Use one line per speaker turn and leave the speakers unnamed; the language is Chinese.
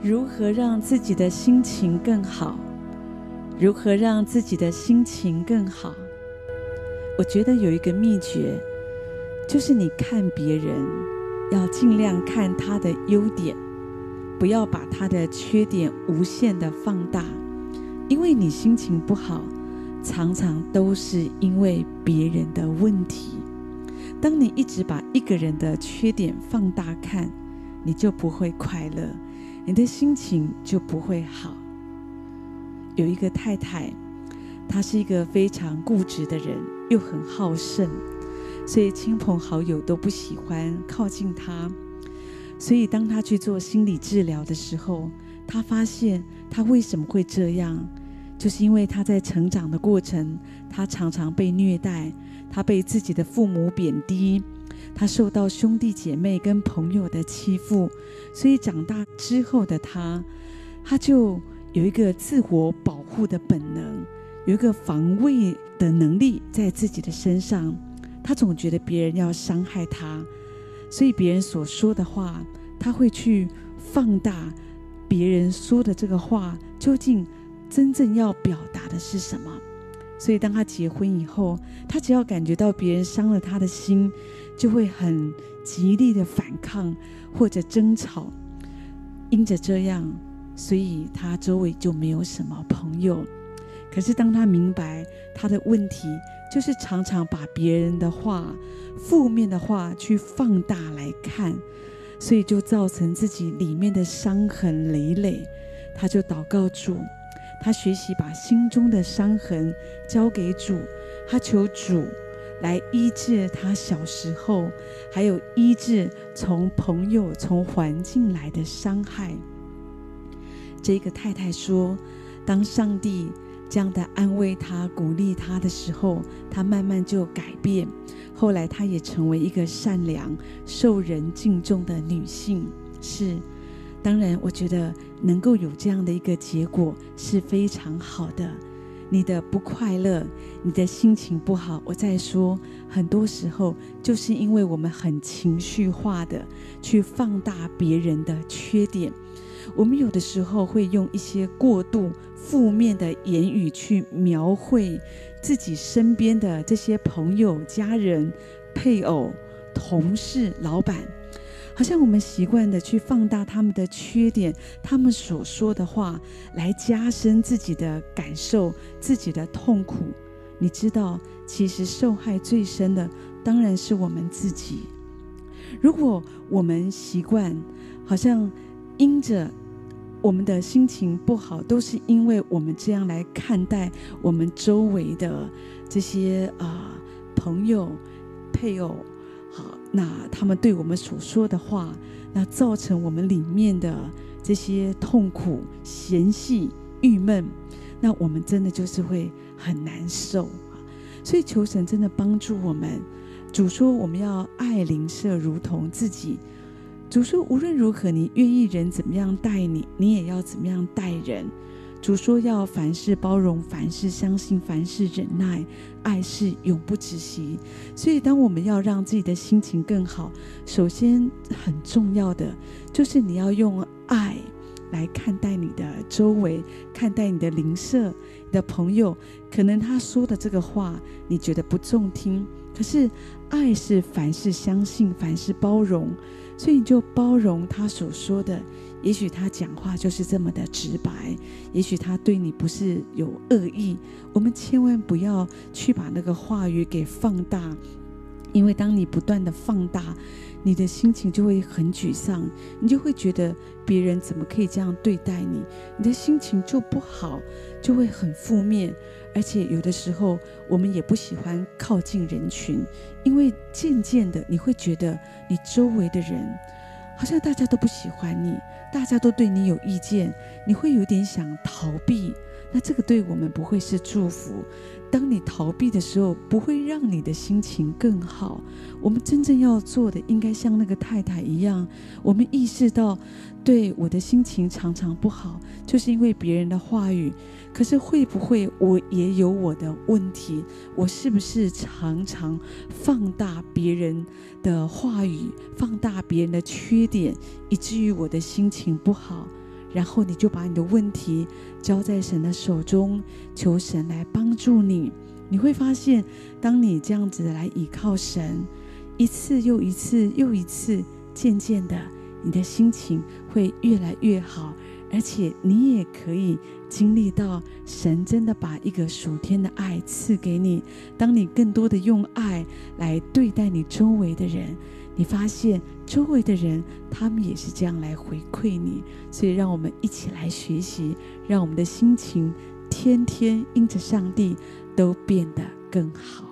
如何让自己的心情更好？如何让自己的心情更好？我觉得有一个秘诀，就是你看别人，要尽量看他的优点，不要把他的缺点无限的放大，因为你心情不好，常常都是因为别人的问题。当你一直把一个人的缺点放大看，你就不会快乐，你的心情就不会好。有一个太太，她是一个非常固执的人，又很好胜，所以亲朋好友都不喜欢靠近她。所以当她去做心理治疗的时候，她发现她为什么会这样，就是因为她在成长的过程，她常常被虐待，她被自己的父母贬低，他受到兄弟姐妹跟朋友的欺负，所以长大之后的他，他就。有一个自我保护的本能，有一个防卫的能力在自己的身上。他总觉得别人要伤害他，所以别人所说的话，他会去放大别人说的这个话究竟真正要表达的是什么。所以当他结婚以后，他只要感觉到别人伤了他的心，就会很极力的反抗或者争吵。因着这样。所以他周围就没有什么朋友。可是当他明白他的问题，就是常常把别人的话、负面的话去放大来看，所以就造成自己里面的伤痕累累。他就祷告主，他学习把心中的伤痕交给主，他求主来医治他小时候，还有医治从朋友、从环境来的伤害。这个太太说：“当上帝这样的安慰她、鼓励她的时候，她慢慢就改变。后来，她也成为一个善良、受人敬重的女性。是，当然，我觉得能够有这样的一个结果是非常好的。你的不快乐，你的心情不好，我在说，很多时候就是因为我们很情绪化的去放大别人的缺点。”我们有的时候会用一些过度负面的言语去描绘自己身边的这些朋友、家人、配偶、同事、老板，好像我们习惯的去放大他们的缺点，他们所说的话，来加深自己的感受、自己的痛苦。你知道，其实受害最深的当然是我们自己。如果我们习惯，好像。因着我们的心情不好，都是因为我们这样来看待我们周围的这些啊、呃、朋友、配偶，那他们对我们所说的话，那造成我们里面的这些痛苦、嫌隙、郁闷，那我们真的就是会很难受。所以求神真的帮助我们。主说我们要爱邻舍如同自己。主说：“无论如何，你愿意人怎么样待你，你也要怎么样待人。”主说：“要凡事包容，凡事相信，凡事忍耐，爱是永不止息。”所以，当我们要让自己的心情更好，首先很重要的就是你要用爱来看待你的周围，看待你的邻舍、你的朋友。可能他说的这个话你觉得不中听，可是爱是凡事相信，凡事包容。所以你就包容他所说的，也许他讲话就是这么的直白，也许他对你不是有恶意。我们千万不要去把那个话语给放大，因为当你不断的放大，你的心情就会很沮丧，你就会觉得别人怎么可以这样对待你，你的心情就不好，就会很负面。而且有的时候，我们也不喜欢靠近人群，因为渐渐的你会觉得你周围的人好像大家都不喜欢你，大家都对你有意见，你会有点想逃避。那这个对我们不会是祝福。当你逃避的时候，不会让你的心情更好。我们真正要做的，应该像那个太太一样，我们意识到，对，我的心情常常不好，就是因为别人的话语。可是会不会我也有我的问题？我是不是常常放大别人的话语，放大别人的缺点，以至于我的心情情不好？然后你就把你的问题交在神的手中，求神来帮助你。你会发现，当你这样子来倚靠神，一次又一次又一次，渐渐的，你的心情会越来越好，而且你也可以经历到神真的把一个属天的爱赐给你。当你更多的用爱来对待你周围的人，你发现周围的人他们也是这样来回馈你。所以，让我们一起来学习，让我们的心情天天因着上帝。都变得更好。